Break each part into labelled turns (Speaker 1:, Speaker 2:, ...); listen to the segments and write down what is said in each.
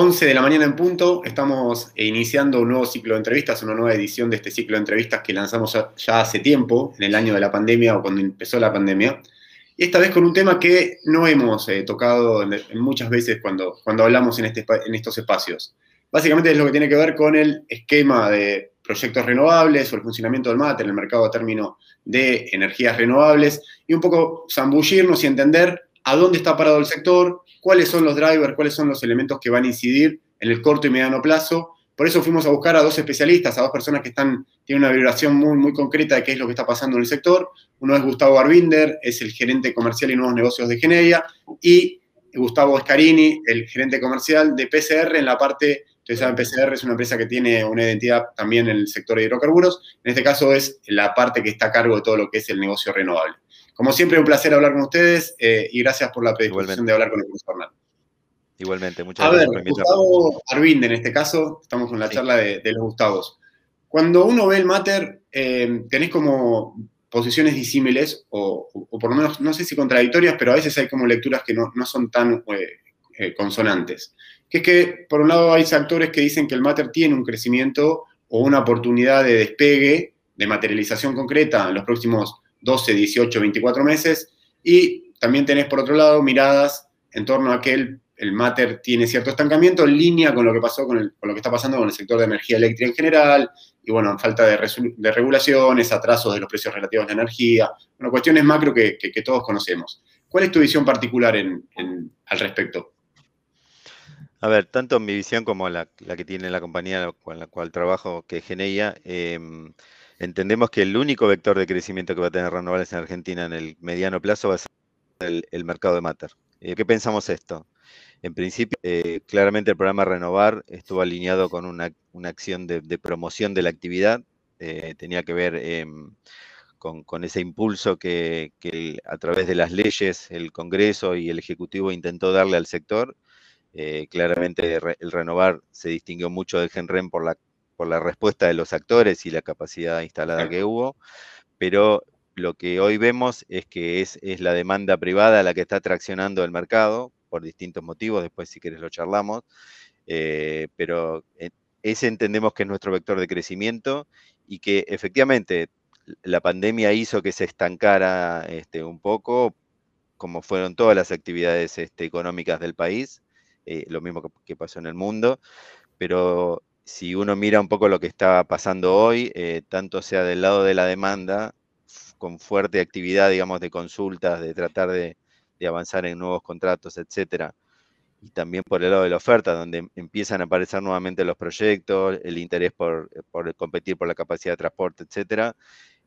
Speaker 1: 11 de la mañana en punto, estamos iniciando un nuevo ciclo de entrevistas, una nueva edición de este ciclo de entrevistas que lanzamos ya hace tiempo, en el año de la pandemia o cuando empezó la pandemia. Y esta vez con un tema que no hemos eh, tocado muchas veces cuando, cuando hablamos en, este, en estos espacios. Básicamente es lo que tiene que ver con el esquema de proyectos renovables o el funcionamiento del MATER, el mercado a término de energías renovables, y un poco zambullirnos y entender a dónde está parado el sector, cuáles son los drivers, cuáles son los elementos que van a incidir en el corto y mediano plazo. Por eso fuimos a buscar a dos especialistas, a dos personas que están, tienen una vibración muy, muy concreta de qué es lo que está pasando en el sector. Uno es Gustavo Arbinder, es el gerente comercial y nuevos negocios de Geneia, y Gustavo Escarini, el gerente comercial de PCR en la parte, ustedes saben, PCR es una empresa que tiene una identidad también en el sector de hidrocarburos. En este caso es la parte que está a cargo de todo lo que es el negocio renovable. Como siempre, un placer hablar con ustedes eh, y gracias por la predisposición de hablar con el profesor Fernando.
Speaker 2: Igualmente, muchas gracias.
Speaker 1: A ver, Gustavo Arvinde, en este caso, estamos con la charla de, los Gustavos. Cuando uno ve el Mater, eh, tenés como posiciones disímiles, o, por lo menos, no sé si contradictorias, pero a veces hay como lecturas que no, son tan eh, consonantes. Que es que, por un lado, hay actores que dicen que el Mater tiene un crecimiento o una oportunidad de despegue, de materialización concreta en los próximos 12, 18, 24 meses. Y también tenés, por otro lado, miradas en torno a que el, el Mater tiene cierto estancamiento en línea con lo que pasó con, lo que está pasando con el sector de energía eléctrica en general, y bueno, falta de, de regulaciones, atrasos de los precios relativos de la energía, bueno, cuestiones macro que, que, todos conocemos. ¿Cuál es tu visión particular al respecto?
Speaker 2: A ver, tanto mi visión como la, la, que tiene la compañía con la cual trabajo, que es eh, entendemos que el único vector de crecimiento que va a tener renovables en Argentina en el mediano plazo va a ser el, mercado de Mater. Eh, ¿Qué pensamos esto? En principio, eh, claramente el programa Renovar estuvo alineado con una, acción de, promoción de la actividad, eh, tenía que ver em, con, ese impulso que, a través de las leyes el Congreso y el Ejecutivo intentó darle al sector. claramente el Renovar se distinguió mucho del GenREM por la por la respuesta de los actores y la capacidad instalada que hubo, pero lo que hoy vemos es que es, la demanda privada la que está traccionando el mercado por distintos motivos, después si quieres lo charlamos, eh, pero ese entendemos que es nuestro vector de crecimiento y que efectivamente la pandemia hizo que se estancara este, un poco, como fueron todas las actividades este, económicas del país, eh, lo mismo que, que, pasó en el mundo, pero si uno mira un poco lo que está pasando hoy, eh, tanto sea del lado de la demanda, con fuerte actividad, digamos, de consultas, de tratar de, avanzar en nuevos contratos, etcétera, y también por el lado de la oferta, donde empiezan a aparecer nuevamente los proyectos, el interés por, por competir por la capacidad de transporte, etcétera,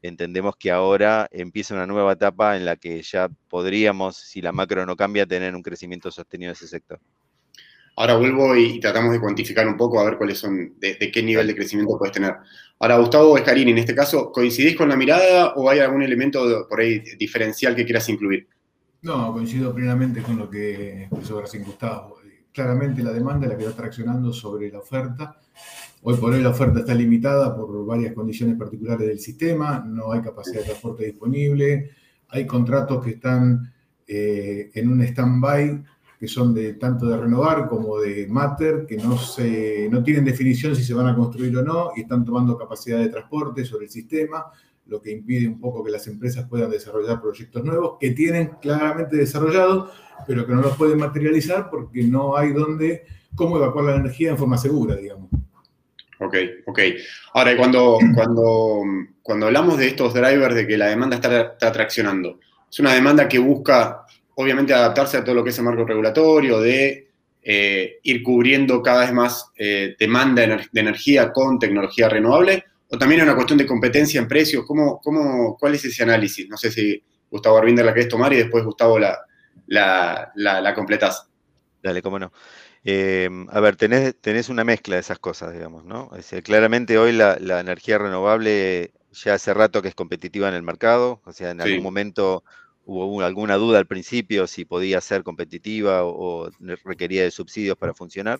Speaker 2: entendemos que ahora empieza una nueva etapa en la que ya podríamos, si la macro no cambia, tener un crecimiento sostenido de ese sector.
Speaker 1: Ahora vuelvo y, tratamos de cuantificar un poco a ver cuáles son, de, qué nivel de crecimiento puedes tener. Ahora, Gustavo Escarini, en este caso, ¿coincidís con la mirada o hay algún elemento por ahí diferencial que quieras incluir?
Speaker 3: No, coincido plenamente con lo que expresó Gustavo. Claramente la demanda la que está traccionando sobre la oferta. Hoy por hoy la oferta está limitada por varias condiciones particulares del sistema, no hay capacidad de transporte disponible, hay contratos que están eh, en un stand-by que son de tanto de renovar como de mater, que no, se, no tienen definición si se van a construir o no y están tomando capacidad de transporte sobre el sistema, lo que impide un poco que las empresas puedan desarrollar proyectos nuevos que tienen claramente desarrollados, pero que no los pueden materializar porque no hay dónde, cómo evacuar la energía en forma segura, digamos.
Speaker 1: Ok, ok. Ahora, cuando, cuando, cuando hablamos de estos drivers de que la demanda está, está traccionando, es una demanda que busca obviamente adaptarse a todo lo que es el marco regulatorio, de eh, ir cubriendo cada vez más eh, demanda de energía con tecnología renovable, o también es una cuestión de competencia en precios. ¿Cómo, cómo, cuál es ese análisis? No sé si Gustavo Arbinder la querés tomar y después Gustavo la, la, la, completás.
Speaker 2: Dale, cómo no. Em, a ver, tenés, tenés, una mezcla de esas cosas, digamos, ¿no? claramente hoy la, energía renovable ya hace rato que es competitiva en el mercado, o sea, en algún momento hubo alguna duda al principio si podía ser competitiva o, requería de subsidios para funcionar.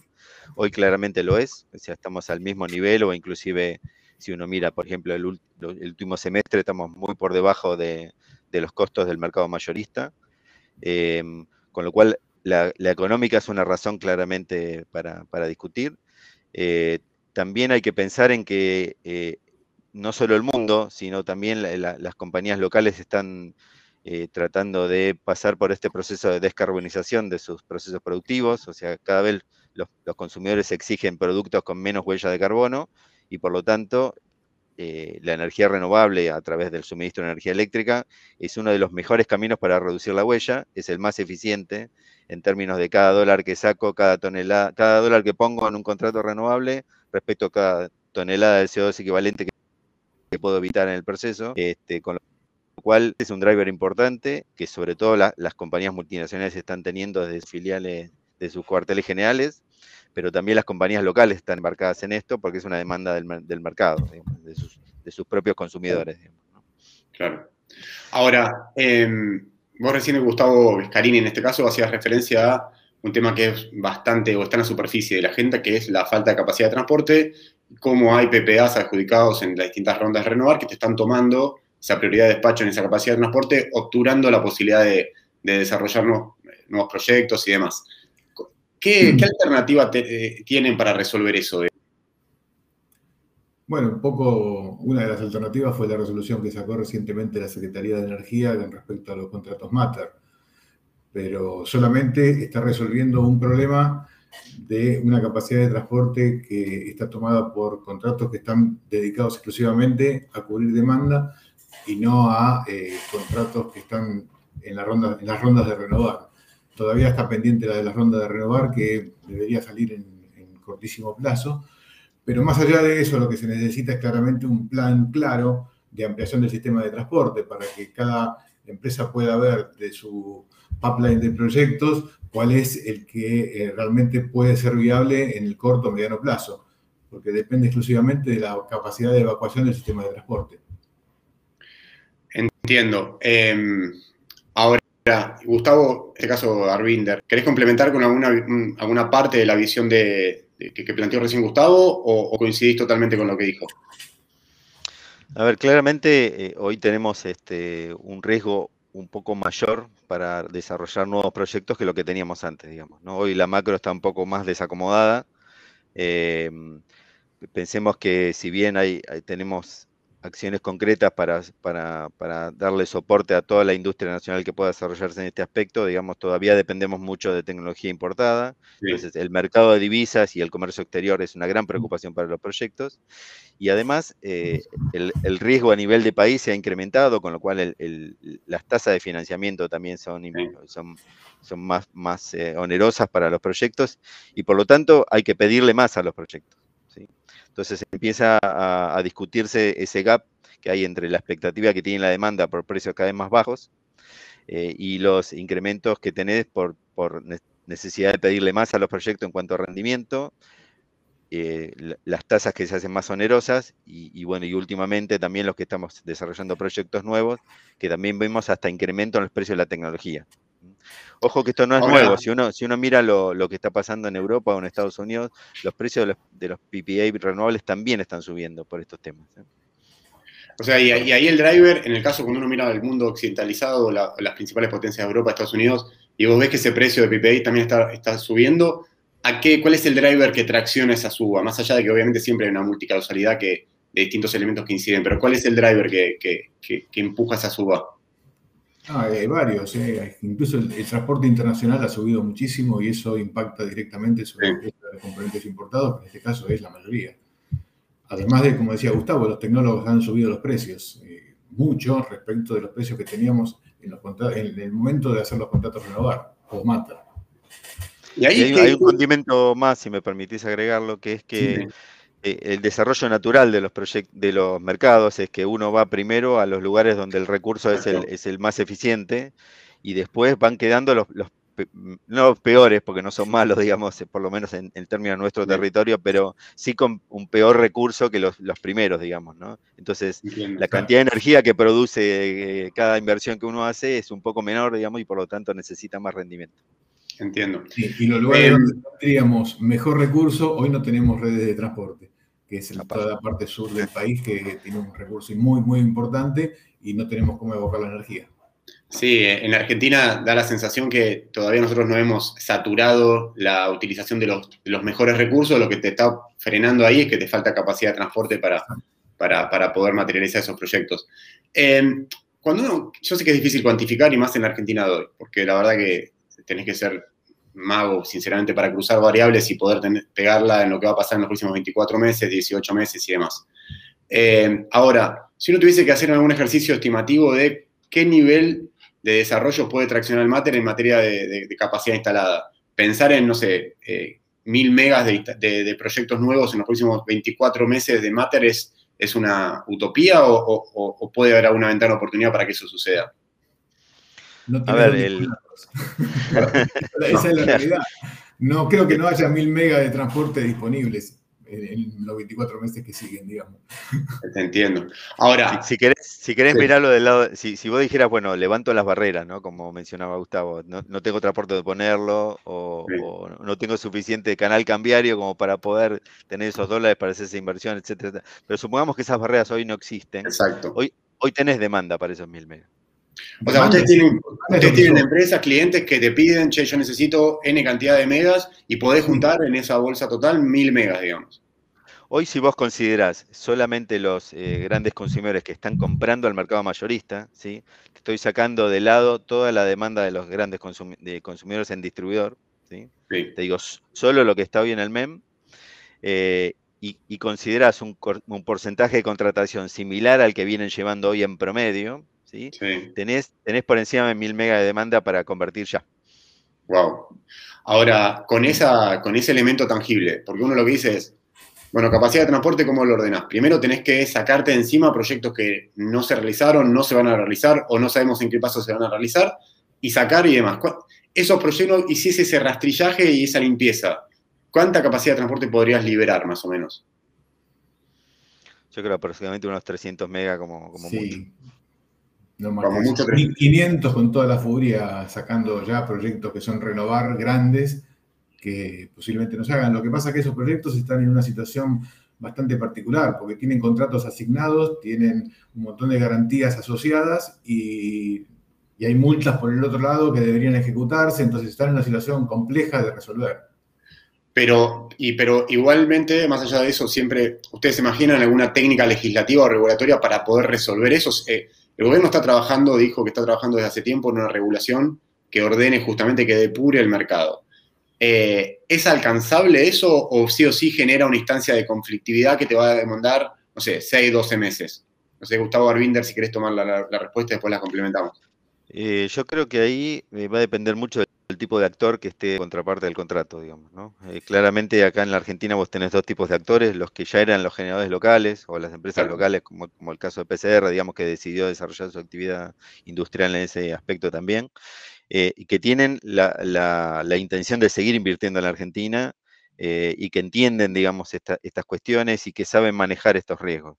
Speaker 2: Hoy claramente lo es, o sea, estamos al mismo nivel o inclusive si uno mira, por ejemplo, el, último semestre estamos muy por debajo de, los costos del mercado mayorista, em, con lo cual la, económica es una razón claramente para, discutir. Eh, también hay que pensar en que eh, no solo el mundo, sino también las compañías locales están eh, tratando de pasar por este proceso de descarbonización de sus procesos productivos, o sea, cada vez los, consumidores exigen productos con menos huella de carbono y por lo tanto eh, la energía renovable a través del suministro de energía eléctrica es uno de los mejores caminos para reducir la huella, es el más eficiente en términos de cada dólar que saco, cada tonelada, cada dólar que pongo en un contrato renovable respecto a cada tonelada de CO2 equivalente que, puedo evitar en el proceso, este, cual es un driver importante que sobre todo las compañías multinacionales están teniendo desde filiales de sus cuarteles generales, pero también las compañías locales están embarcadas en esto porque es una demanda del, mercado, de, sus, propios consumidores.
Speaker 1: Claro. Ahora, em, vos recién, Gustavo Vescarini, en este caso, hacías referencia a un tema que es bastante o está en la superficie de la gente, que es la falta de capacidad de transporte, cómo hay PPAs adjudicados en las distintas rondas de renovar que te están tomando esa prioridad de despacho en esa capacidad de transporte, obturando la posibilidad de, desarrollar nuevos, proyectos y demás. ¿Qué, mm. alternativa eh, tienen para resolver eso?
Speaker 3: Bueno, un poco una de las alternativas fue la resolución que sacó recientemente la Secretaría de Energía con respecto a los contratos Matter, pero solamente está resolviendo un problema de una capacidad de transporte que está tomada por contratos que están dedicados exclusivamente a cubrir demanda y no a eh, contratos que están en, la ronda, en las rondas de renovar. Todavía está pendiente la de la ronda de renovar que debería salir en, cortísimo plazo, pero más allá de eso lo que se necesita es claramente un plan claro de ampliación del sistema de transporte para que cada empresa pueda ver de su pipeline de proyectos cuál es el que eh, realmente puede ser viable en el corto o mediano plazo, porque depende exclusivamente de la capacidad de evacuación del sistema de transporte.
Speaker 1: Entiendo. Em, ahora, Gustavo, en este caso Arvinder, ¿querés complementar con alguna, alguna parte de la visión de, que, planteó recién Gustavo o, coincidís totalmente con lo que dijo?
Speaker 2: A ver, claramente eh, hoy tenemos este, un riesgo un poco mayor para desarrollar nuevos proyectos que lo que teníamos antes, digamos. ¿no? Hoy la macro está un poco más desacomodada. Em, pensemos que si bien hay tenemos acciones concretas para, para, darle soporte a toda la industria nacional que pueda desarrollarse en este aspecto. Digamos, todavía dependemos mucho de tecnología importada. Entonces, el mercado de divisas y el comercio exterior es una gran preocupación para los proyectos. Y además, eh, el, riesgo a nivel de país se ha incrementado, con lo cual las tasas de financiamiento también son, son, son más, más eh, onerosas para los proyectos y por lo tanto hay que pedirle más a los proyectos. Entonces empieza a, discutirse ese gap que hay entre la expectativa que tiene la demanda por precios cada vez más bajos eh, y los incrementos que tenés por, necesidad de pedirle más a los proyectos en cuanto a rendimiento, eh, las tasas que se hacen más onerosas y, bueno, y últimamente también los que estamos desarrollando proyectos nuevos, que también vemos hasta incremento en los precios de la tecnología. Ojo que esto no es nuevo, si uno, si uno mira lo, que está pasando en Europa o en Estados Unidos, los precios de los, PPA renovables también están subiendo por estos temas. ¿eh?
Speaker 1: O sea, y, ahí el driver, en el caso cuando uno mira el mundo occidentalizado, las principales potencias de Europa, Estados Unidos, y vos ves que ese precio de PPI también está, está subiendo, ¿a qué, ¿cuál es el driver que tracciona esa suba? Más allá de que obviamente siempre hay una multicausalidad que, de distintos elementos que inciden, pero ¿cuál es el driver que, que empuja esa suba?
Speaker 3: Ah, hay varios, eh. incluso el, transporte internacional ha subido muchísimo y eso impacta directamente sobre los componentes importados, que en este caso es la mayoría. Además de, como decía Gustavo, los tecnólogos han subido los precios, eh, mucho respecto de los precios que teníamos en, el momento de hacer los contratos renovar o mata.
Speaker 2: Y ahí hay, un condimento más, si me permitís agregarlo, que es que eh, el desarrollo natural de los, de los mercados es que uno va primero a los lugares donde el recurso es el, es el más eficiente y después van quedando los, los, no los peores, porque no son malos, digamos, eh, por lo menos en, términos de nuestro territorio, pero sí con un peor recurso que los, primeros, digamos, ¿no? Entonces, la cantidad de energía que produce eh, cada inversión que uno hace es un poco menor, digamos, y por lo tanto necesita más rendimiento.
Speaker 1: Entiendo.
Speaker 3: y los lugares donde tendríamos mejor recurso, hoy no tenemos redes de transporte que es toda la parte sur del país, que tiene un recurso muy, muy importante y no tenemos cómo evocar la energía.
Speaker 1: Sí, en Argentina da la sensación que todavía nosotros no hemos saturado la utilización de los, mejores recursos, lo que te está frenando ahí es que te falta capacidad de transporte para, para, poder materializar esos proyectos. Em, cuando yo sé que es difícil cuantificar y más en Argentina de hoy, porque la verdad que tenés que ser mago, sinceramente, para cruzar variables y poder pegarla en lo que va a pasar en los próximos 24 meses, 18 meses y demás. Em, ahora, si uno tuviese que hacer algún ejercicio estimativo de qué nivel de desarrollo puede traccionar el Matter en materia de, capacidad instalada. Pensar en, no sé, eh, mil megas de, proyectos nuevos en los próximos 24 meses de Matter es, es una utopía o, puede haber alguna ventana de oportunidad para que eso suceda.
Speaker 3: A ver, el... Esa es la realidad. No creo que no haya mil megas de transporte disponibles en, los 24 meses que siguen, digamos.
Speaker 1: Te entiendo. Ahora.
Speaker 2: Si, querés, si querés mirarlo del lado, si, si, vos dijeras, bueno, levanto las barreras, ¿no? Como mencionaba Gustavo, no, no tengo transporte de ponerlo, o, no tengo suficiente canal cambiario como para poder tener esos dólares para hacer esa inversión, etcétera. Pero supongamos que esas barreras hoy no existen.
Speaker 1: Exacto.
Speaker 2: Hoy, hoy tenés demanda para esos mil megas.
Speaker 1: O sea, ustedes tienen, empresas, clientes que te piden, che, yo necesito N cantidad de megas y podés juntar en esa bolsa total mil megas, digamos.
Speaker 2: Hoy si vos considerás solamente los eh, grandes consumidores que están comprando al mercado mayorista, ¿sí? te estoy sacando de lado toda la demanda de los grandes consumidores en distribuidor, ¿sí? te digo solo lo que está hoy en el MEM, eh, y, y, considerás un, porcentaje de contratación similar al que vienen llevando hoy en promedio, ¿sí? Tenés, tenés por encima de mil megas de demanda para convertir ya.
Speaker 1: Wow. Ahora, con, esa, con ese elemento tangible, porque uno lo que dice es, bueno, capacidad de transporte, ¿cómo lo ordenás? Primero tenés que sacarte de encima proyectos que no se realizaron, no se van a realizar o no sabemos en qué paso se van a realizar y sacar y demás. Esos proyectos, hiciese ese rastrillaje y esa limpieza, ¿cuánta capacidad de transporte podrías liberar más o menos?
Speaker 2: Yo creo aproximadamente unos 300 megas como, como
Speaker 3: sí. No más como mucho 1500 con toda la furia sacando ya proyectos que son renovar grandes que posiblemente no se hagan. Lo que pasa es que esos proyectos están en una situación bastante particular, porque tienen contratos asignados, tienen un montón de garantías asociadas y, hay multas por el otro lado que deberían ejecutarse, entonces están en una situación compleja de resolver.
Speaker 1: Pero, y, pero igualmente, más allá de eso, siempre, ¿ustedes se imaginan alguna técnica legislativa o regulatoria para poder resolver eso? Eh, el gobierno está trabajando, dijo que está trabajando desde hace tiempo en una regulación que ordene justamente que depure el mercado. Eh, ¿es alcanzable eso o sí o sí genera una instancia de conflictividad que te va a demandar, no sé, 6, 12 meses? No sé, Gustavo Arbinder, si querés tomar la, respuesta y después la complementamos.
Speaker 2: Eh, yo creo que ahí eh, va a depender mucho del tipo de actor que esté contraparte del contrato, digamos. ¿no? claramente acá en la Argentina vos tenés dos tipos de actores, los que ya eran los generadores locales o las empresas locales, como, como, el caso de PCR, digamos, que decidió desarrollar su actividad industrial en ese aspecto también. Eh, y que tienen la, intención de seguir invirtiendo en la Argentina eh, y que entienden, digamos, estas cuestiones y que saben manejar estos riesgos.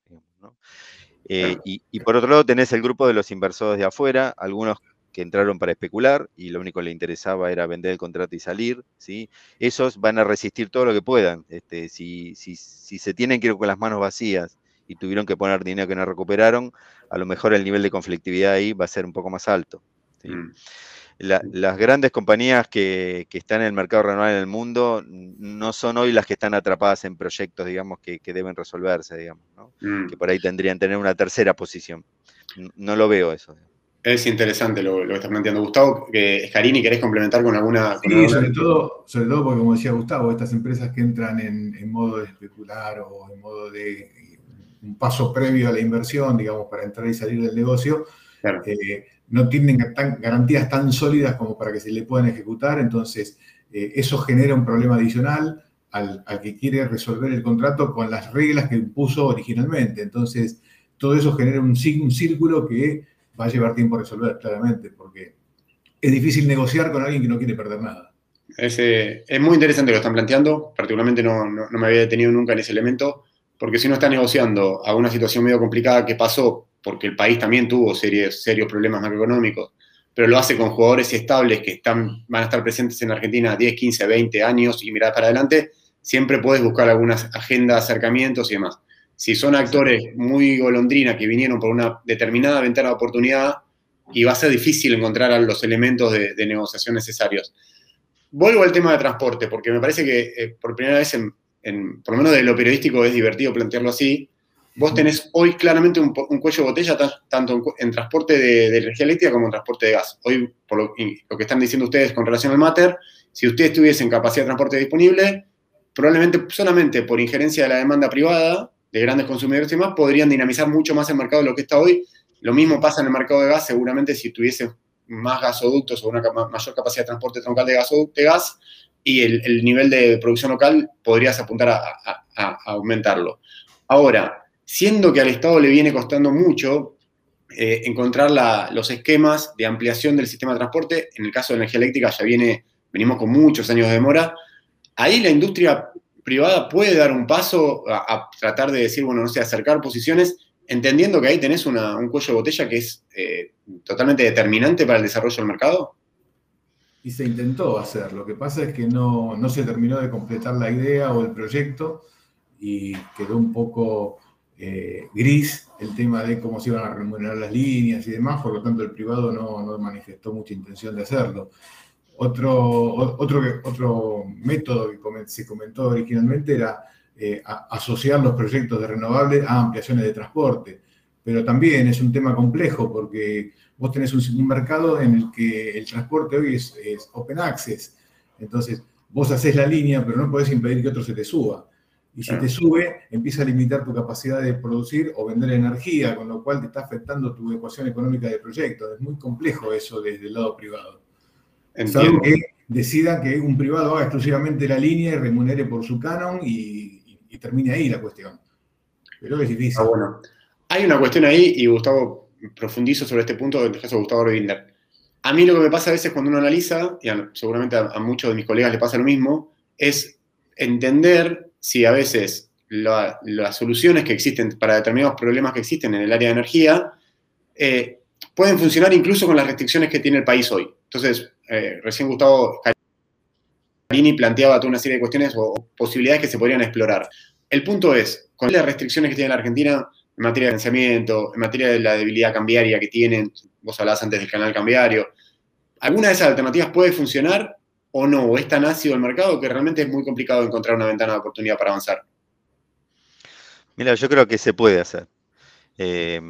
Speaker 2: Eh, y, por otro lado tenés el grupo de los inversores de afuera, algunos que entraron para especular y lo único que les interesaba era vender el contrato y salir, ¿sí? Esos van a resistir todo lo que puedan. Este, si, si, si se tienen que ir con las manos vacías y tuvieron que poner dinero que no recuperaron, a lo mejor el nivel de conflictividad ahí va a ser un poco más alto. ¿sí? Mm las grandes compañías que, están en el mercado renovable en el mundo no son hoy las que están atrapadas en proyectos, digamos, que, deben resolverse, digamos, ¿no? Mm. que por ahí tendrían que tener una tercera posición. No lo veo eso.
Speaker 1: Es interesante lo, que estás planteando. Gustavo, que Escarini, ¿querés complementar con alguna...?
Speaker 3: sí, Sobre, todo, sobre todo porque, como decía Gustavo, estas empresas que entran en, modo de especular o en modo de un paso previo a la inversión, digamos, para entrar y salir del negocio, eh, no tienen garantías tan sólidas como para que se le puedan ejecutar, entonces eh, eso genera un problema adicional al, que quiere resolver el contrato con las reglas que impuso originalmente. Entonces, todo eso genera un, un círculo que va a llevar tiempo a resolver, claramente, porque es difícil negociar con alguien que no quiere perder nada.
Speaker 1: Es, eh, es muy interesante lo que están planteando, particularmente no, no, me había detenido nunca en ese elemento, porque si uno está negociando a una situación medio complicada que pasó porque el país también tuvo serios, serios problemas macroeconómicos, pero lo hace con jugadores estables que están, van a estar presentes en Argentina 10, 15, 20 años y mirar para adelante, siempre puedes buscar algunas agendas, acercamientos y demás. Si son actores muy golondrina que vinieron por una determinada ventana de oportunidad, y va a ser difícil encontrar los elementos de, negociación necesarios. Vuelvo al tema de transporte, porque me parece que eh, por primera vez, en, por lo menos de lo periodístico, es divertido plantearlo así. Vos tenés hoy claramente un, cuello de botella tanto en, transporte de, energía eléctrica como en transporte de gas. Hoy, por lo, lo, que están diciendo ustedes con relación al MATER, si ustedes tuviesen capacidad de transporte disponible, probablemente solamente por injerencia de la demanda privada de grandes consumidores y más, podrían dinamizar mucho más el mercado de lo que está hoy. Lo mismo pasa en el mercado de gas, seguramente si tuviese más gasoductos o una mayor capacidad de transporte troncal de, de gas y el, nivel de producción local, podrías apuntar a, aumentarlo. Ahora, siendo que al Estado le viene costando mucho eh, encontrar los esquemas de ampliación del sistema de transporte, en el caso de energía eléctrica ya viene, venimos con muchos años de demora, ahí la industria privada puede dar un paso a, tratar de decir, bueno, no sé, acercar posiciones, entendiendo que ahí tenés un cuello de botella que es eh, totalmente determinante para el desarrollo del mercado?
Speaker 3: Y se intentó hacer, lo que pasa es que no, se terminó de completar la idea o el proyecto y quedó un poco eh, gris el tema de cómo se iban a remunerar las líneas y demás, por lo tanto el privado no, no manifestó mucha intención de hacerlo. Otro, otro, otro método que se comentó originalmente era eh, asociar los proyectos de renovables a ampliaciones de transporte, pero también es un tema complejo porque vos tenés un, mercado en el que el transporte hoy es, open access, entonces vos haces la línea, pero no podés impedir que otro se te suba. Y si te sube, empieza a limitar tu capacidad de producir o vender energía, con lo cual te está afectando tu ecuación económica de proyecto. Es muy complejo eso desde el lado privado. Salvo que decida que un privado haga exclusivamente la línea y remunere por su canon y, termine ahí la cuestión. Pero es difícil.
Speaker 1: Ah, bueno. Hay una cuestión ahí, y Gustavo profundizo sobre este punto, en este caso Gustavo Orbinder. A mí lo que me pasa a veces cuando uno analiza, y seguramente a, muchos de mis colegas le pasa lo mismo, es entender si a veces las soluciones que existen para determinados problemas que existen en el área de energía eh, pueden funcionar incluso con las restricciones que tiene el país hoy. Entonces, eh, recién Gustavo Carini planteaba toda una serie de cuestiones o posibilidades que se podrían explorar. El punto es, con las restricciones que tiene la Argentina en materia de financiamiento, en materia de la debilidad cambiaria que tienen, vos hablabas antes del canal cambiario, ¿alguna de esas alternativas puede funcionar o no? ¿O es tan ácido el mercado que realmente es muy complicado encontrar una ventana de oportunidad para avanzar?
Speaker 2: Mira, yo creo que se puede hacer. Eh,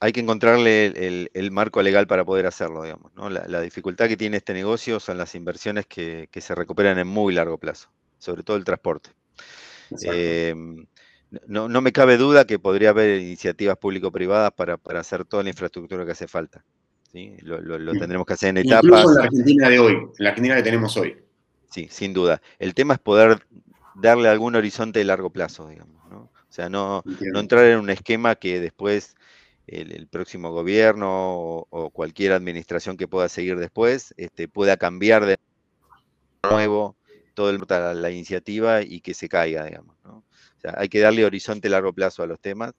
Speaker 2: hay que encontrarle el, marco legal para poder hacerlo, digamos. La, dificultad que tiene este negocio son las inversiones que, se recuperan en muy largo plazo, sobre todo el transporte. Em, no, me cabe duda que podría haber iniciativas público-privadas para, hacer toda la infraestructura que hace falta. Lo, tendremos que hacer en etapas.
Speaker 1: Incluso en la Argentina de hoy, en la Argentina que tenemos hoy.
Speaker 2: Sí, sin duda. El tema es poder darle algún horizonte de largo plazo, digamos. O sea, no, no entrar en un esquema que después el, próximo gobierno o, cualquier administración que pueda seguir después este, pueda cambiar de nuevo todo el, la, la iniciativa y que se caiga, digamos. O sea, hay que darle horizonte a largo plazo a los temas.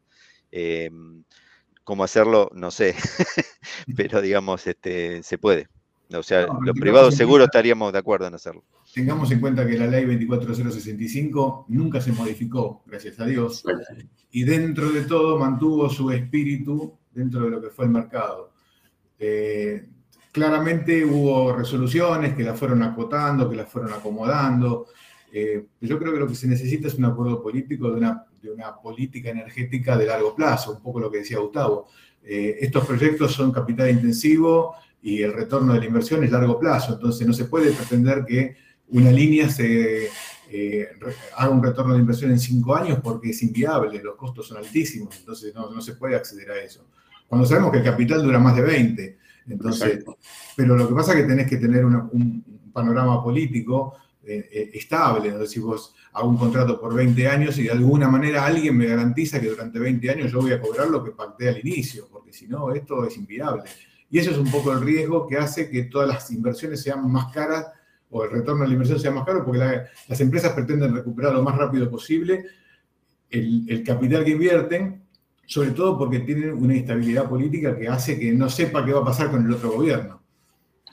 Speaker 2: Em, ¿Cómo hacerlo? No sé, pero digamos, este, se puede. O sea, los privados seguro estaríamos de acuerdo en hacerlo.
Speaker 3: Tengamos en cuenta que la ley 24065 nunca se modificó, gracias a Dios, y dentro de todo mantuvo su espíritu dentro de lo que fue el mercado. Eh, claramente hubo resoluciones que la fueron acotando, que la fueron acomodando. Eh, yo creo que lo que se necesita es un acuerdo político de una, de una política energética de largo plazo, un poco lo que decía Gustavo. Eh, estos proyectos son capital intensivo y el retorno de la inversión es largo plazo, entonces no se puede pretender que una línea se eh, haga un retorno de inversión en cinco años porque es inviable, los costos son altísimos, entonces no, se puede acceder a eso. Cuando sabemos que el capital dura más de 20, entonces, pero lo que pasa es que tenés que tener un panorama político eh, eh, estable, es decir, vos hago un contrato por 20 años y de alguna manera alguien me garantiza que durante 20 años yo voy a cobrar lo que pacté al inicio, porque si no, esto es inviable. Y eso es un poco el riesgo que hace que todas las inversiones sean más caras o el retorno de la inversión sea más caro, porque las empresas pretenden recuperar lo más rápido posible el, capital que invierten, sobre todo porque tienen una instabilidad política que hace que no sepa qué va a pasar con el otro gobierno.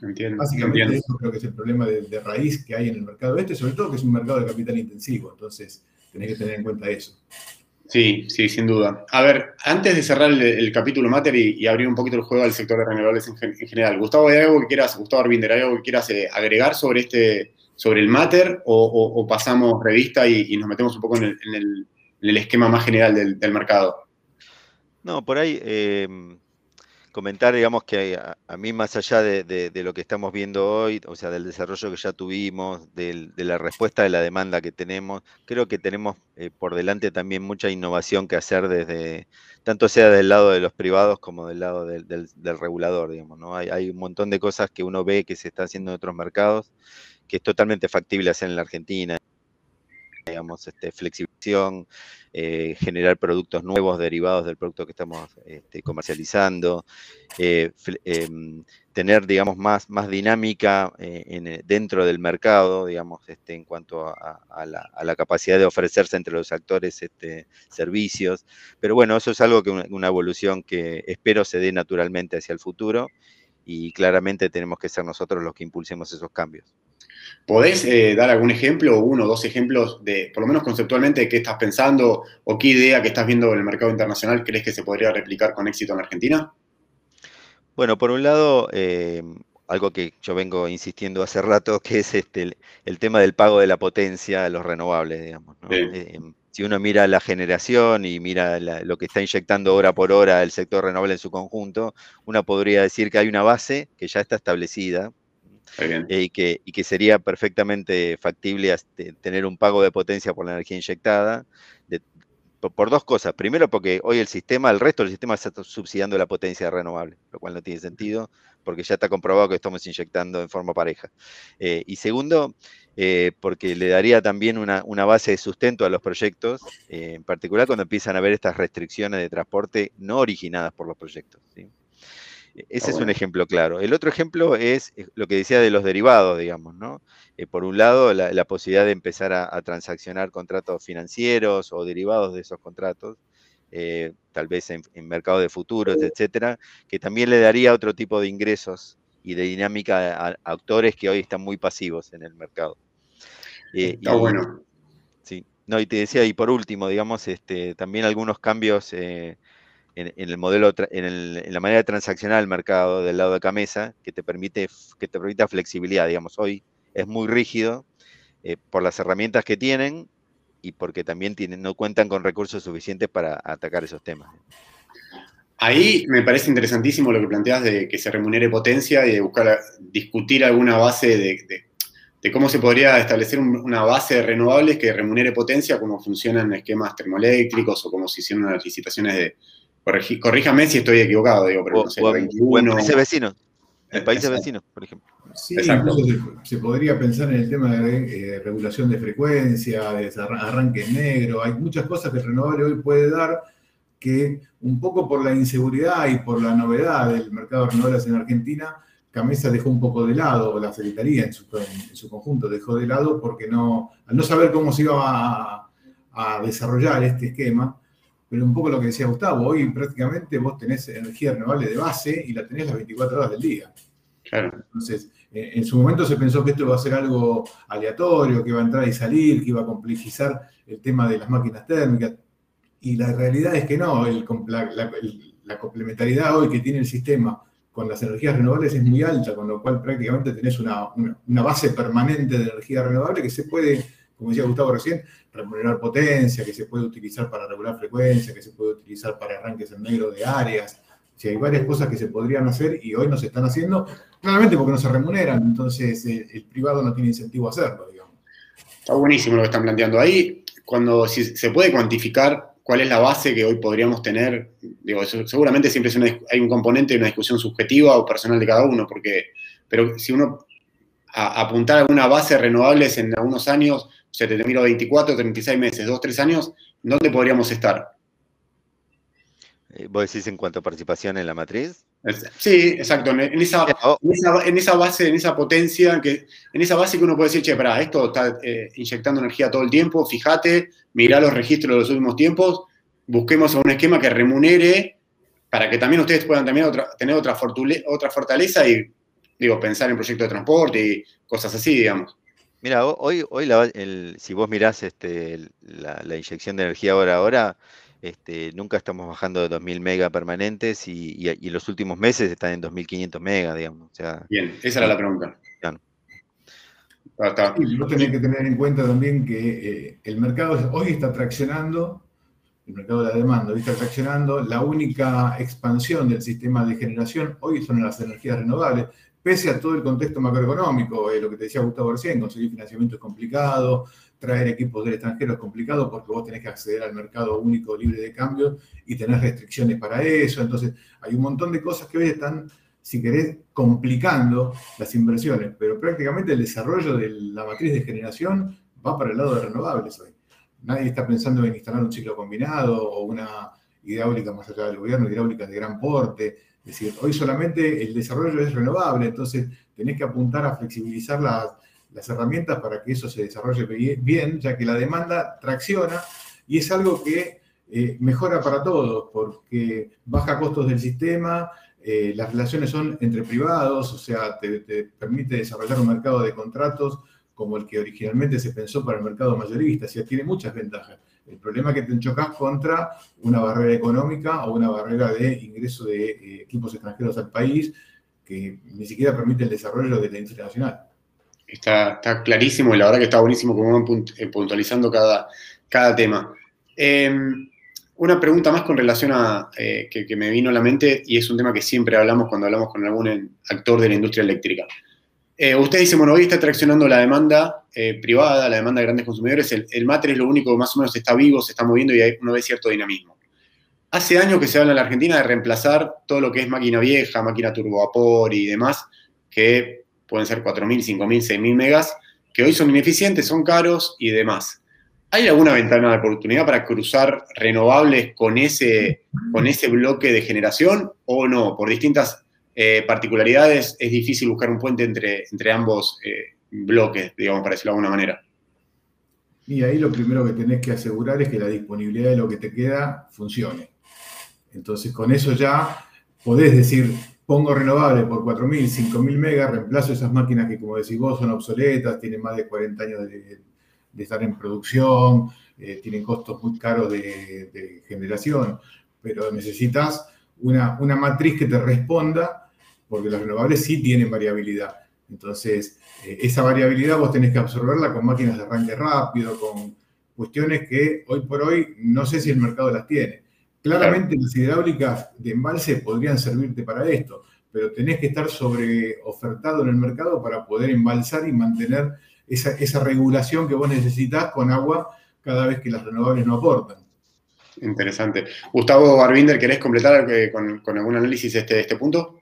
Speaker 3: Entiendo, Básicamente eso creo que es el problema de, raíz que hay en el mercado este, sobre todo que es un mercado de capital intensivo, entonces tenés que tener en cuenta eso.
Speaker 1: Sí, sí, sin duda. A ver, antes de cerrar el, capítulo Mater y, abrir un poquito el juego al sector de renovables en, general, Gustavo, ¿hay algo que quieras, Gustavo Arbinder, ¿hay algo que quieras eh, agregar sobre este, sobre el Mater o, pasamos revista y, nos metemos un poco en el, esquema más general del, mercado?
Speaker 2: No, por ahí eh, comentar, digamos, que a, mí más allá de, lo que estamos viendo hoy, o sea, del desarrollo que ya tuvimos, de la respuesta de la demanda que tenemos, creo que tenemos eh, por delante también mucha innovación que hacer desde, tanto sea del lado de los privados como del lado del, regulador, digamos, ¿no? Hay, hay, un montón de cosas que uno ve que se está haciendo en otros mercados, que es totalmente factible hacer en la Argentina, digamos, este, flexibilización, eh, generar productos nuevos derivados del producto que estamos este, comercializando, eh, em, tener, digamos, más, más dinámica eh, dentro del mercado, digamos, este, en cuanto a, la, capacidad de ofrecerse entre los actores este, servicios. Pero bueno, eso es algo que una evolución que espero se dé naturalmente hacia el futuro y claramente tenemos que ser nosotros los que impulsemos esos cambios.
Speaker 1: ¿Podés eh, dar algún ejemplo, uno o dos ejemplos de, por lo menos conceptualmente, qué estás pensando o qué idea que estás viendo en el mercado internacional crees que se podría replicar con éxito en Argentina?
Speaker 2: Bueno, por un lado, eh, algo que yo vengo insistiendo hace rato, que es este, el, tema del pago de la potencia a los renovables, digamos. Eh, si uno mira la generación y mira lo que está inyectando hora por hora el sector renovable en su conjunto, uno podría decir que hay una base que ya está establecida, y, que, que, sería perfectamente factible tener un pago de potencia por la energía inyectada, por, dos cosas. Primero, porque hoy el sistema, el resto del sistema está subsidiando la potencia renovable, lo cual no tiene sentido, porque ya está comprobado que estamos inyectando en forma pareja. Eh, y segundo, eh, porque le daría también una, base de sustento a los proyectos, eh, en particular cuando empiezan a haber estas restricciones de transporte no originadas por los proyectos. Ese es un ejemplo claro. El otro ejemplo es eh, lo que decía de los derivados, digamos, ¿no? Eh, por un lado, la, posibilidad de empezar a, transaccionar contratos financieros o derivados de esos contratos, eh, tal vez en, mercado de futuros, etcétera, que también le daría otro tipo de ingresos y de dinámica a, actores que hoy están muy pasivos en el mercado.
Speaker 1: Está bueno.
Speaker 2: Sí. No, y te decía, y por último, digamos, este, también algunos cambios en, el modelo, en, la manera de transaccionar el mercado del lado de Camesa, que te permite, que te permita flexibilidad. Digamos, hoy es muy rígido eh, por las herramientas que tienen y porque también tienen, no cuentan con recursos suficientes para atacar esos temas.
Speaker 1: Ahí me parece interesantísimo lo que planteas de que se remunere potencia y de buscar discutir alguna base de, cómo se podría establecer una base de renovables que remunere potencia, cómo funcionan esquemas termoeléctricos o cómo se hicieron las licitaciones de, corríjame si estoy equivocado, digo, pero
Speaker 2: no sé, o, 21, en países vecinos, en países vecinos, por ejemplo.
Speaker 3: Sí, incluso se, podría pensar en el tema de eh, regulación de frecuencia, de arranque negro, hay muchas cosas que el renovable hoy puede dar que un poco por la inseguridad y por la novedad del mercado de renovables en Argentina, Camesa dejó un poco de lado, o la Secretaría en su, en su, conjunto dejó de lado porque no, al no saber cómo se iba a, a desarrollar este esquema, pero un poco lo que decía Gustavo, hoy prácticamente vos tenés energía renovable de base y la tenés las 24 horas del día. Claro. Entonces, eh, en su momento se pensó que esto iba a ser algo aleatorio, que iba a entrar y salir, que iba a complejizar el tema de las máquinas térmicas. Y la realidad es que no, la, complementariedad hoy que tiene el sistema con las energías renovables es muy alta, con lo cual prácticamente tenés una, una base permanente de energía renovable que se puede como decía Gustavo recién, remunerar potencia, que se puede utilizar para regular frecuencia, que se puede utilizar para arranques en negro de áreas. Si hay varias cosas que se podrían hacer y hoy no se están haciendo, claramente porque no se remuneran, entonces eh, el, privado no tiene incentivo a hacerlo, digamos.
Speaker 1: Está buenísimo lo que están planteando ahí. Cuando se puede cuantificar cuál es la base que hoy podríamos tener, digo, seguramente siempre hay un componente de una discusión subjetiva o personal de cada uno, porque, pero si uno apuntar a una base renovables en algunos años, o sea, te miro 24, 36 meses, 2, 3 años, ¿dónde podríamos estar?
Speaker 2: Eh, ¿Vos decís en cuanto a participación en la matriz?
Speaker 1: Sí, exacto. En esa, en esa, base, en esa potencia, que, en esa base que uno puede decir, che, pará, esto está eh, inyectando energía todo el tiempo, fíjate, mirá los registros de los últimos tiempos, busquemos un esquema que remunere para que también ustedes puedan también tener otra, otra fortaleza y, digo, pensar en proyectos de transporte y cosas así, digamos.
Speaker 2: Mira, hoy, hoy si vos mirás este, la, inyección de energía hora a hora, Este, nunca estamos bajando de 2000 megas permanentes y, los últimos meses están en 2500 megas, digamos.
Speaker 1: Bien, esa era la pregunta.
Speaker 3: Y vos tenés que tener en cuenta también que eh, el mercado hoy está traccionando, el mercado de la demanda hoy está traccionando, la única expansión del sistema de generación hoy son las energías renovables, pese a todo el contexto macroeconómico, eh, lo que te decía Gustavo recién, conseguir financiamiento es complicado, traer equipos del extranjero es complicado porque vos tenés que acceder al mercado único libre de cambio y tenés restricciones para eso, entonces hay un montón de cosas que hoy están si querés, complicando las inversiones, pero prácticamente el desarrollo de la matriz de generación va para el lado de renovables hoy. Nadie está pensando en instalar un ciclo combinado o una hidráulica más allá del gobierno, hidráulica de gran porte. Es decir, hoy solamente el desarrollo es renovable, entonces tenés que apuntar a flexibilizar las, herramientas para que eso se desarrolle bien, ya que la demanda tracciona y es algo que eh, mejora para todos, porque baja costos del sistema, eh, las relaciones son entre privados, o sea, te, permite desarrollar un mercado de contratos como el que originalmente se pensó para el mercado mayorista, o sea, tiene muchas ventajas. El problema es que te chocas contra una barrera económica o una barrera de ingreso de eh, equipos extranjeros al país que ni siquiera permite el desarrollo de la industria nacional.
Speaker 1: Está, clarísimo y la verdad que está buenísimo como van eh, puntualizando cada, cada tema. Em, una pregunta más con relación a eh, que, me vino a la mente y es un tema que siempre hablamos cuando hablamos con algún actor de la industria eléctrica. Eh, usted dice, bueno, hoy está traccionando la demanda eh, privada, la demanda de grandes consumidores. El, el es lo único que más o menos está vivo, se está moviendo y hay, uno ve cierto dinamismo. Hace años que se habla en la Argentina de reemplazar todo lo que es máquina vieja, máquina turbovapor y demás, que pueden ser 4.000, 5.000, 6.000 megas, que hoy son ineficientes, son caros y demás. ¿Hay alguna ventana de oportunidad para cruzar renovables con ese, con ese bloque de generación o no? Por distintas eh, particularidades es difícil buscar un puente entre, entre ambos eh, bloques, digamos, para decirlo de alguna manera.
Speaker 3: Y ahí lo primero que tenés que asegurar es que la disponibilidad de lo que te queda funcione. Entonces, con eso ya podés decir, pongo renovable por 4.000, 5.000 megas, reemplazo esas máquinas que, como decís vos, son obsoletas, tienen más de 40 años de, estar en producción, eh, tienen costos muy caros de, generación, pero necesitas una, una, matriz que te responda, porque las renovables sí tienen variabilidad. Entonces, eh, esa variabilidad vos tenés que absorberla con máquinas de arranque rápido, con cuestiones que hoy por hoy no sé si el mercado las tiene. Claramente las hidráulicas de embalse podrían servirte para esto, pero tenés que estar sobre ofertado en el mercado para poder embalsar y mantener esa, regulación que vos necesitas con agua cada vez que las renovables no aportan.
Speaker 1: Interesante. Gustavo Barbinder, ¿querés completar eh, con, algún análisis este, este punto?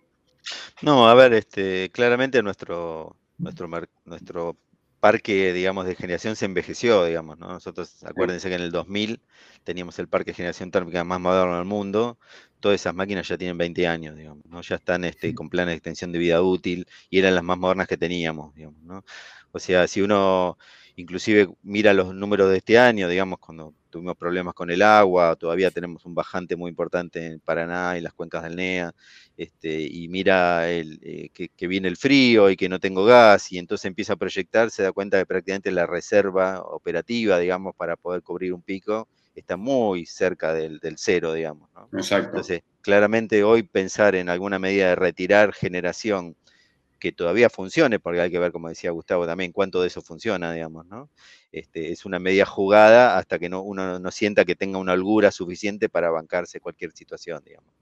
Speaker 2: No, a ver, este, claramente nuestro, nuestro, nuestro parque, digamos, de generación se envejeció, digamos, ¿no? Nosotros, acuérdense que en el 2000 teníamos el parque de generación térmica más moderno del mundo, todas esas máquinas ya tienen 20 años, digamos, ¿no? Ya están este, con planes de extensión de vida útil y eran las más modernas que teníamos, digamos, ¿no? O sea, si uno inclusive mira los números de este año, digamos, cuando tuvimos problemas con el agua, todavía tenemos un bajante muy importante en Paraná y las cuencas del NEA, este, y mira el, eh, que, viene el frío y que no tengo gas, y entonces empieza a proyectar, se da cuenta que prácticamente la reserva operativa, digamos, para poder cubrir un pico, está muy cerca del, cero, digamos. Exacto. Entonces, claramente hoy pensar en alguna medida de retirar generación que todavía funcione, porque hay que ver, como decía Gustavo también, cuánto de eso funciona, digamos, ¿no? Este, es una media jugada hasta que no, uno no sienta que tenga una holgura suficiente para bancarse cualquier situación, digamos.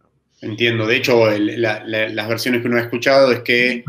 Speaker 1: Entiendo, de hecho, las versiones que uno ha escuchado es que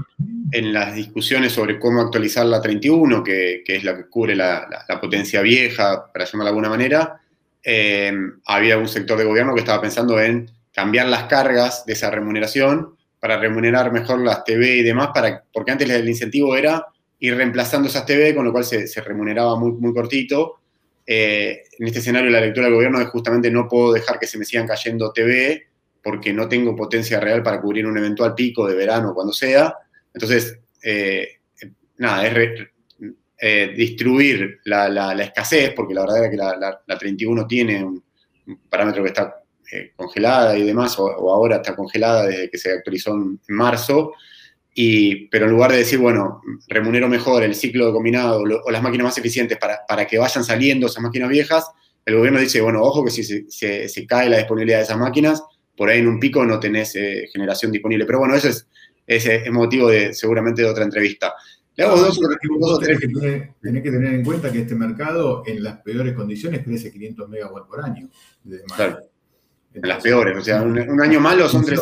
Speaker 1: en las discusiones sobre cómo actualizar la 31, que, es la que cubre la, potencia vieja, para llamarla de alguna manera, eh, había un sector de gobierno que estaba pensando en cambiar las cargas de esa remuneración para remunerar mejor las TV y demás, para, porque antes el incentivo era ir reemplazando esas TV, con lo cual se, remuneraba muy, muy cortito. Eh, en este escenario la lectura del gobierno es justamente no puedo dejar que se me sigan cayendo TV porque no tengo potencia real para cubrir un eventual pico de verano cuando sea. Entonces, eh, nada, es eh, distribuir la, escasez, porque la verdad es que la, 31 tiene un parámetro que está eh, congelada y demás, o, ahora está congelada desde que se actualizó en, marzo, y, pero en lugar de decir, bueno, remunero mejor el ciclo combinado o las máquinas más eficientes para, para, que vayan saliendo esas máquinas viejas, el gobierno dice, bueno, ojo que si se, cae la disponibilidad de esas máquinas, por ahí en un pico no tenés eh, generación disponible. Pero bueno, eso es, es, motivo de seguramente de otra entrevista.
Speaker 3: Le hago dos, dos, tenés, que tener, tenés que tener en cuenta que este mercado en las peores condiciones crece 500 megawatts por año
Speaker 1: de Claro. Las peores, o sea, un, año malo son tres.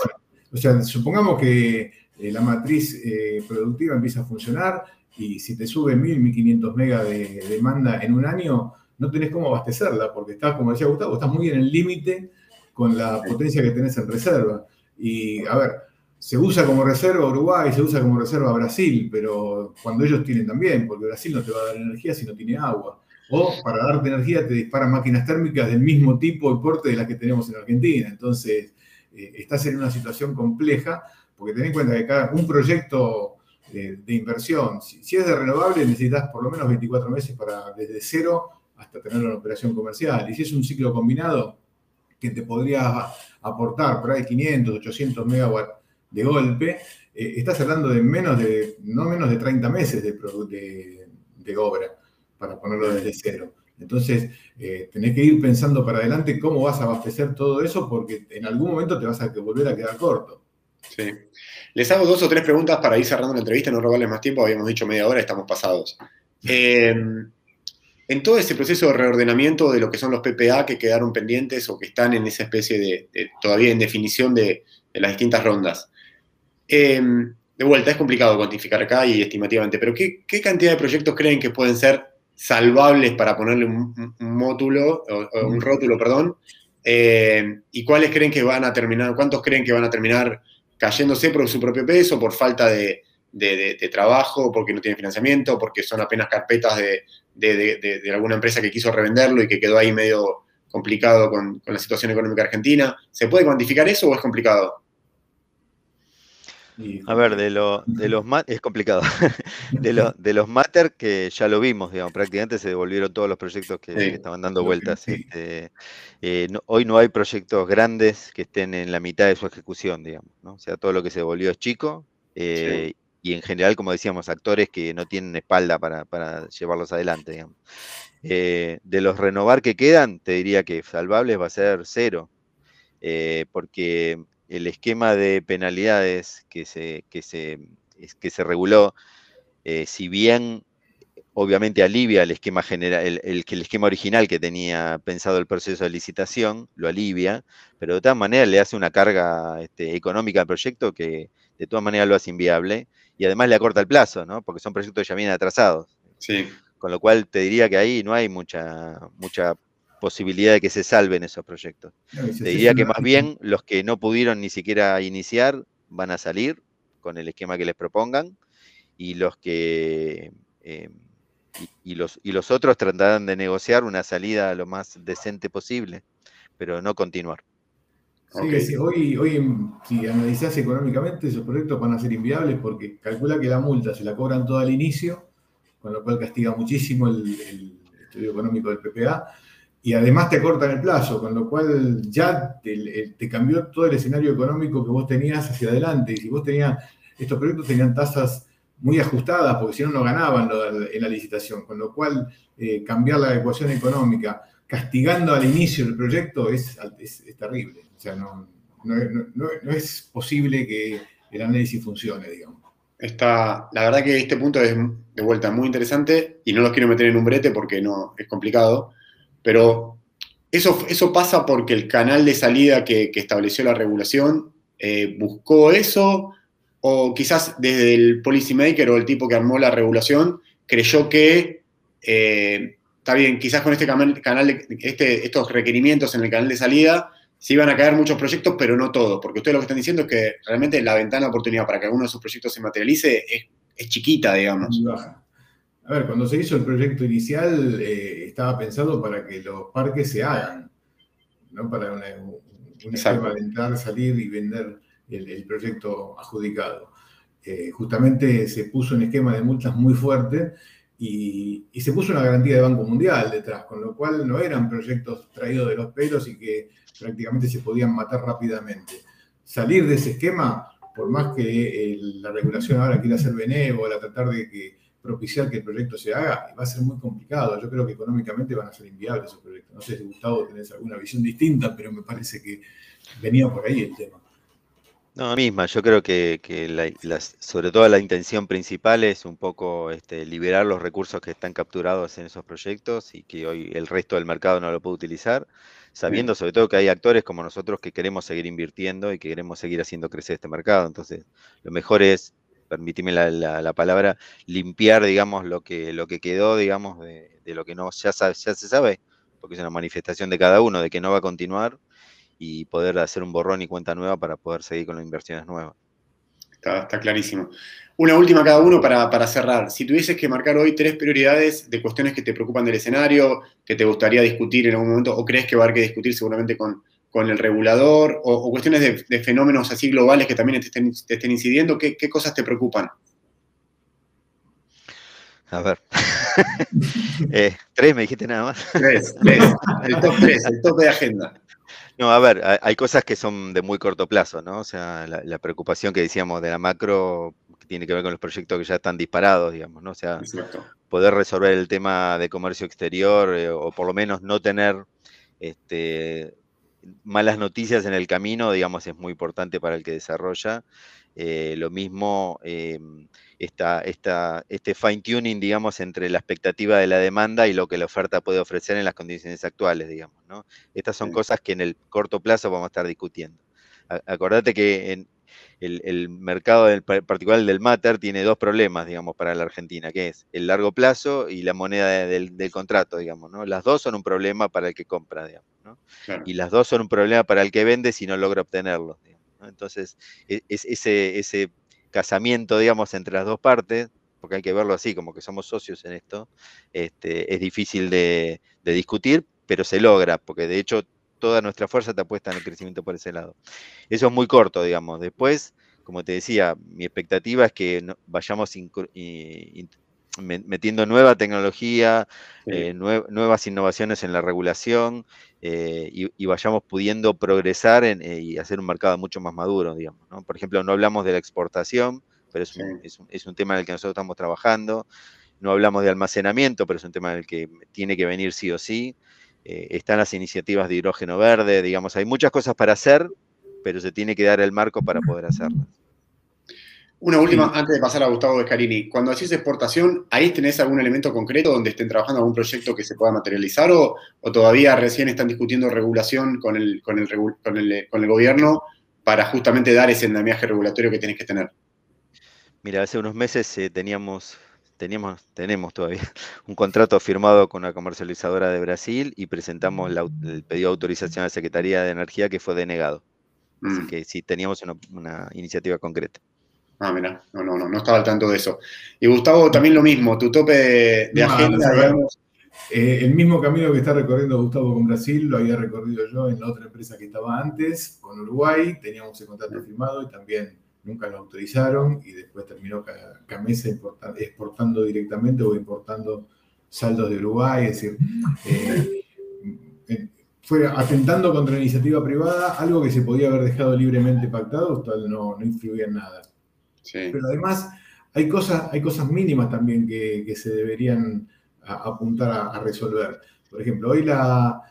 Speaker 3: O sea, supongamos que eh, la matriz eh, productiva empieza a funcionar y si te sube 1000, 1500 megas de demanda en un año, no tenés cómo abastecerla, porque estás, como decía Gustavo, estás muy en el límite con la potencia que tenés en reserva. Y a ver, se usa como reserva Uruguay, se usa como reserva Brasil, pero cuando ellos tienen también, porque Brasil no te va a dar energía si no tiene agua. O para darte energía te disparan máquinas térmicas del mismo tipo y porte de las que tenemos en Argentina. Entonces, eh, estás en una situación compleja, porque ten en cuenta que cada un proyecto eh, de inversión, si, es de renovable, necesitas por lo menos 24 meses para desde cero hasta tener una operación comercial. Y si es un ciclo combinado que te podría aportar por ahí 500, 800 megawatts de golpe, eh, estás hablando de menos de, no menos de 30 meses de, de, obra para ponerlo desde cero. Entonces, eh, tenés que ir pensando para adelante cómo vas a abastecer todo eso, porque en algún momento te vas a volver a quedar corto.
Speaker 1: Sí. Les hago dos o tres preguntas para ir cerrando la entrevista, no robarles más tiempo, habíamos dicho media hora, estamos pasados. Eh, en todo ese proceso de reordenamiento de lo que son los PPA que quedaron pendientes o que están en esa especie de, todavía en definición de, las distintas rondas. Em, de vuelta, es complicado cuantificar acá y estimativamente, pero ¿qué, cantidad de proyectos creen que pueden ser salvables para ponerle un, módulo, o, un rótulo, perdón? Eh, ¿Y cuáles creen que van a terminar, cuántos creen que van a terminar cayéndose por su propio peso, por falta de, de, trabajo, porque no tienen financiamiento, porque son apenas carpetas de, alguna empresa que quiso revenderlo y que quedó ahí medio complicado con, la situación económica argentina. ¿Se puede cuantificar eso o es complicado?
Speaker 2: A ver, de, lo, de los es complicado. De, de los matter que ya lo vimos, digamos, prácticamente se devolvieron todos los proyectos que, estaban dando vueltas. Este, eh, hoy no hay proyectos grandes que estén en la mitad de su ejecución, digamos. O sea, todo lo que se devolvió es chico eh, y en general, como decíamos, actores que no tienen espalda para, llevarlos adelante, digamos. Eh, de los renovar que quedan, te diría que salvables va a ser cero, porque el esquema de penalidades que se, que se, que se reguló, eh, si bien obviamente alivia el esquema general, el, el, el, esquema original que tenía pensado el proceso de licitación, lo alivia, pero de todas maneras le hace una carga este, económica al proyecto que de todas maneras lo hace inviable y además le acorta el plazo, ¿no? Porque son proyectos que ya vienen atrasados.
Speaker 1: Sí.
Speaker 2: Con lo cual te diría que ahí no hay mucha, mucha posibilidad de que se salven esos proyectos. te diría que más bien los que no pudieron ni siquiera iniciar van a salir con el esquema que les propongan y los que eh, y, los, y los otros tratarán de negociar una salida lo más decente posible, pero no continuar.
Speaker 3: Sí, hoy, hoy, si analizás económicamente, esos proyectos van a ser inviables porque calcula que la multa se la cobran todo al inicio, con lo cual castiga muchísimo el, estudio económico del PPA, y además te cortan el plazo, con lo cual ya te, cambió todo el escenario económico que vos tenías hacia adelante. Y si vos tenías, estos proyectos tenían tasas muy ajustadas, porque si no, no ganaban en la licitación, con lo cual eh, cambiar la ecuación económica castigando al inicio del proyecto es, es terrible. O sea, no, es posible que el análisis funcione, digamos.
Speaker 1: Está, la verdad que este punto es de vuelta muy interesante y no los quiero meter en un brete porque no es complicado, pero eso, eso pasa porque el canal de salida que, estableció la regulación eh, buscó eso o quizás desde el policymaker o el tipo que armó la regulación creyó que eh, está bien, quizás con este canal, canal este, estos requerimientos en el canal de salida sí van a caer muchos proyectos, pero no todos, porque ustedes lo que están diciendo es que realmente la ventana de oportunidad para que alguno de esos proyectos se materialice es, chiquita, digamos.
Speaker 3: A ver, cuando se hizo el proyecto inicial eh, estaba pensado para que los parques se hagan, no para una, un esquema de entrar, salir y vender el, proyecto adjudicado. Eh, justamente se puso un esquema de multas muy fuerte y, y, se puso una garantía de Banco Mundial detrás, con lo cual no eran proyectos traídos de los pelos y que prácticamente se podían matar rápidamente. Salir de ese esquema, por más que eh, la regulación ahora quiera ser benévola, tratar de que propiciar que el proyecto se haga, va a ser muy complicado. Yo creo que económicamente van a ser inviables esos proyectos. No sé si Gustavo tenés alguna visión distinta, pero me parece que venía por ahí el tema.
Speaker 2: No, misma, yo creo que, sobre todo la intención principal es un poco este, liberar los recursos que están capturados en esos proyectos y que hoy el resto del mercado no lo puede utilizar, sabiendo sobre todo que hay actores como nosotros que queremos seguir invirtiendo y que queremos seguir haciendo crecer este mercado. Entonces, lo mejor es, permíteme la, palabra, limpiar, digamos, lo que, lo que quedó, digamos, de, lo que no ya, ya se sabe, porque es una manifestación de cada uno de que no va a continuar y poder hacer un borrón y cuenta nueva para poder seguir con las inversiones nuevas.
Speaker 1: Está, clarísimo. Una última cada uno para, cerrar. Si tuvieses que marcar hoy tres prioridades de cuestiones que te preocupan del escenario, que te gustaría discutir en algún momento, o crees que va a haber que discutir seguramente con, con el regulador, o, cuestiones de, fenómenos así globales que también te estén, incidiendo, ¿qué, cosas te preocupan?
Speaker 2: A ver. Eh, tres, me dijiste nada más.
Speaker 1: Tres, tres. El top tres, el top de agenda.
Speaker 2: No, a ver, hay cosas que son de muy corto plazo, ¿no? O sea, la, preocupación que decíamos de la macro que tiene que ver con los proyectos que ya están disparados, digamos, ¿no? O sea, poder resolver el tema de comercio exterior eh, o por lo menos no tener este, malas noticias en el camino, digamos, es muy importante para el que desarrolla. Eh, lo mismo, esta, este fine tuning, digamos, entre la expectativa de la demanda y lo que la oferta puede ofrecer en las condiciones actuales, digamos. ¿no? Estas son cosas que en el corto plazo vamos a estar discutiendo. acordate que en el, mercado particular del Matter tiene dos problemas, digamos, para la Argentina, que es el largo plazo y la moneda del, contrato, digamos, ¿no? Las dos son un problema para el que compra, digamos, ¿no? Y las dos son un problema para el que vende si no logra obtenerlos. Entonces, e, es, ese, ese casamiento, digamos, entre las dos partes, porque hay que verlo así, como que somos socios en esto, este, es difícil de, discutir, pero se logra, porque de hecho toda nuestra fuerza te apuesta en el crecimiento por ese lado. Eso es muy corto, digamos. Después, como te decía, mi expectativa es que vayamos metiendo nueva tecnología, eh, nuevas innovaciones en la regulación eh, y, vayamos pudiendo progresar eh, y hacer un mercado mucho más maduro, digamos. Por ejemplo, no hablamos de la exportación, pero es un, tema en el que nosotros estamos trabajando. No hablamos de almacenamiento, pero es un tema en el que tiene que venir sí o sí. Están las iniciativas de hidrógeno verde, digamos, hay muchas cosas para hacer, pero se tiene que dar el marco para poder hacerlas.
Speaker 1: Una última, antes de pasar a Gustavo Escarini. Cuando decís exportación, ¿ahí tenés algún elemento concreto donde estén trabajando algún proyecto que se pueda materializar o, todavía recién están discutiendo regulación con el, con, el, con, el, gobierno para justamente dar ese andamiaje regulatorio que tenés que tener?
Speaker 2: Mira, hace unos meses eh, teníamos, teníamos, tenemos todavía un contrato firmado con una comercializadora de Brasil y presentamos el pedido de autorización a la Secretaría de Energía que fue denegado. Así mm. que sí, teníamos una iniciativa concreta.
Speaker 1: Ah, mira, no, no, no, no estaba al tanto de eso. Y Gustavo, también lo mismo, tu tope de, agenda, digamos.
Speaker 3: Eh, el mismo camino que está recorriendo Gustavo con Brasil lo había recorrido yo en la otra empresa que estaba antes, con Uruguay, teníamos el contrato firmado y también nunca lo autorizaron y después terminó Camesa exportando directamente o importando saldos de Uruguay, es decir, eh, eh, fue atentando contra la iniciativa privada, algo que se podía haber dejado libremente pactado, tal no, no influía en nada. Pero además hay cosas, hay cosas mínimas también que, se deberían apuntar a, resolver. Por ejemplo, hoy la,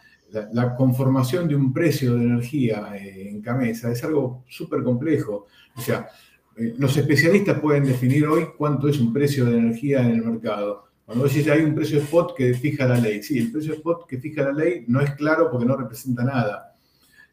Speaker 3: conformación de un precio de energía eh, en Camesa es algo súper complejo. O sea, eh, los especialistas pueden definir hoy cuánto es un precio de energía en el mercado. Cuando decís hay un precio spot que fija la ley, sí, el precio spot que fija la ley no es claro porque no representa nada.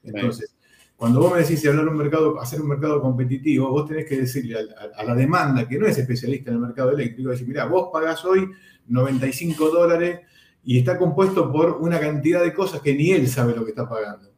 Speaker 3: Entonces, cuando vos me decís de hablar un mercado, hacer un mercado competitivo, vos tenés que decirle a, la demanda, que no es especialista en el mercado eléctrico, decir, mira, vos pagás hoy 95 dólares y está compuesto por una cantidad de cosas que ni él sabe lo que está pagando.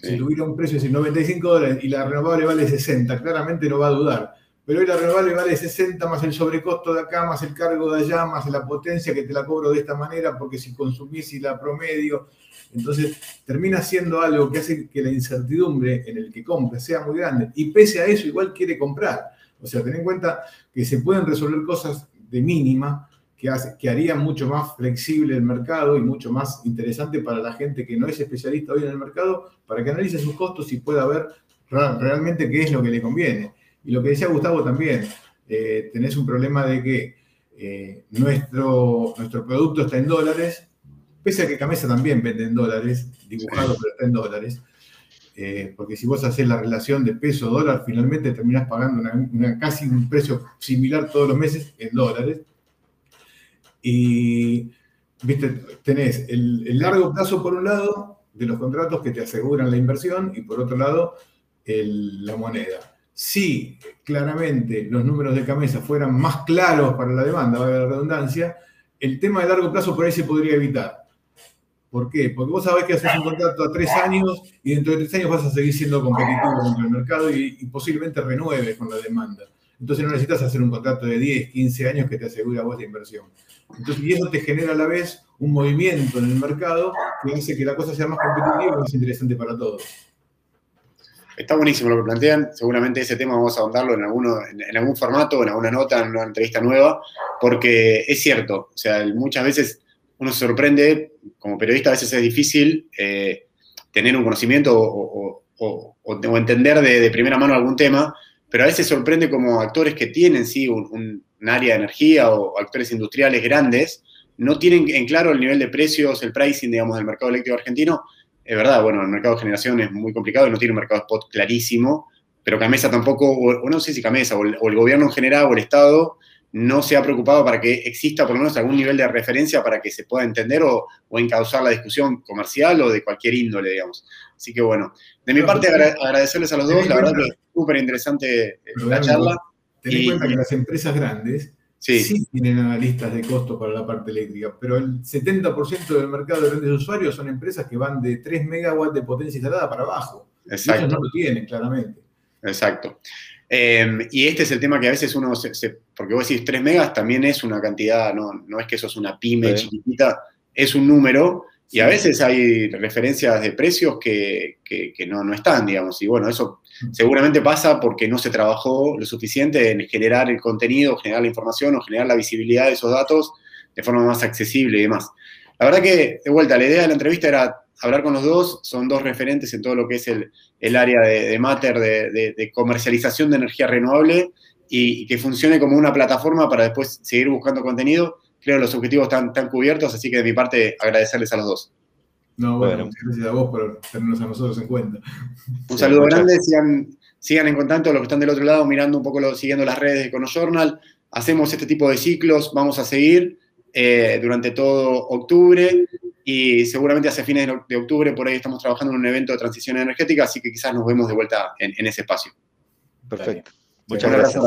Speaker 3: Si tuviera un precio de 95 dólares y la renovable vale 60, claramente no va a dudar. Pero hoy la renovable vale 60 más el sobrecosto de acá, más el cargo de allá, más la potencia que te la cobro de esta manera, porque si consumís y la promedio, entonces, termina siendo algo que hace que la incertidumbre en el que compra sea muy grande y pese a eso igual quiere comprar. O sea, ten en cuenta que se pueden resolver cosas de mínima que, hace, que harían mucho más flexible el mercado y mucho más interesante para la gente que no es especialista hoy en el mercado, para que analice sus costos y pueda ver realmente qué es lo que le conviene. Y lo que decía Gustavo también, eh, tenés un problema de que eh, nuestro, nuestro producto está en dólares, pese a que Camesa también vende en dólares, dibujado pero está en dólares, eh, porque si vos haces la relación de peso-dólar, finalmente terminás pagando casi un precio similar todos los meses en dólares. Y viste, tenés el, largo plazo por un lado de los contratos que te aseguran la inversión y por otro lado la moneda. Si claramente los números de Camesa fueran más claros para la demanda, valga la redundancia, el tema de largo plazo por ahí se podría evitar. ¿Por qué? Porque vos sabés que haces un contrato a tres años y dentro de tres años vas a seguir siendo competitivo contra el mercado y posiblemente renueves con la demanda. Entonces no necesitas hacer un contrato de 10, 15 años que te asegure a vos la inversión. Entonces, y eso te genera a la vez un movimiento en el mercado que hace que la cosa sea más competitiva y más interesante para todos.
Speaker 1: Está buenísimo lo que plantean. Seguramente ese tema vamos a ahondarlo en, alguno, en, algún formato, en alguna nota, en una entrevista nueva, porque es cierto. O sea, muchas veces uno se sorprende, como periodista a veces es difícil eh, tener un conocimiento o, entender de, primera mano algún tema, pero a veces sorprende como actores que tienen, sí, un, área de energía o actores industriales grandes, no tienen en claro el nivel de precios, el pricing, digamos, del mercado eléctrico argentino, es verdad, bueno, el mercado de generación es muy complicado y no tiene un mercado spot clarísimo, pero Camesa tampoco, o, no sé si Camesa, o el, gobierno en general, o el Estado, no se ha preocupado para que exista por lo menos algún nivel de referencia para que se pueda entender o, encauzar la discusión comercial o de cualquier índole, digamos. Así que bueno, de mi parte agradecerles a los dos, la verdad que es súper interesante eh, la charla.
Speaker 3: Ten en cuenta que las empresas grandes Sí. tienen analistas de costos para la parte eléctrica, pero el 70% del mercado de grandes usuarios son empresas que van de 3 megawatts de potencia instalada para abajo. Exacto. Y no lo tienen, claramente.
Speaker 1: Exacto. Em, y este es el tema que a veces uno, se, porque vos decís 3 megas también es una cantidad, no, no es que eso es una pyme chiquitita, es un número y a veces hay referencias de precios que, no, no, están, digamos. Y bueno, eso seguramente pasa porque no se trabajó lo suficiente en generar el contenido, generar la información o generar la visibilidad de esos datos de forma más accesible y demás. La verdad que, de vuelta, la idea de la entrevista era hablar con los dos, son dos referentes en todo lo que es el, área de, Matter, de, comercialización de energía renovable y, y que funcione como una plataforma para después seguir buscando contenido creo que los objetivos están, están cubiertos, así que de mi parte agradecerles a los dos.
Speaker 3: No, bueno, muchas gracias a vos por tenernos a nosotros en cuenta.
Speaker 1: Un saludo grande, sigan, sigan en contacto los que están del otro lado, mirando un poco, lo, siguiendo las redes de Journal. Hacemos este tipo de ciclos, vamos a seguir eh, durante todo octubre y seguramente hacia fines de octubre por ahí estamos trabajando en un evento de transición energética, así que quizás nos vemos de vuelta en, ese espacio.
Speaker 2: Perfecto. Muchas gracias.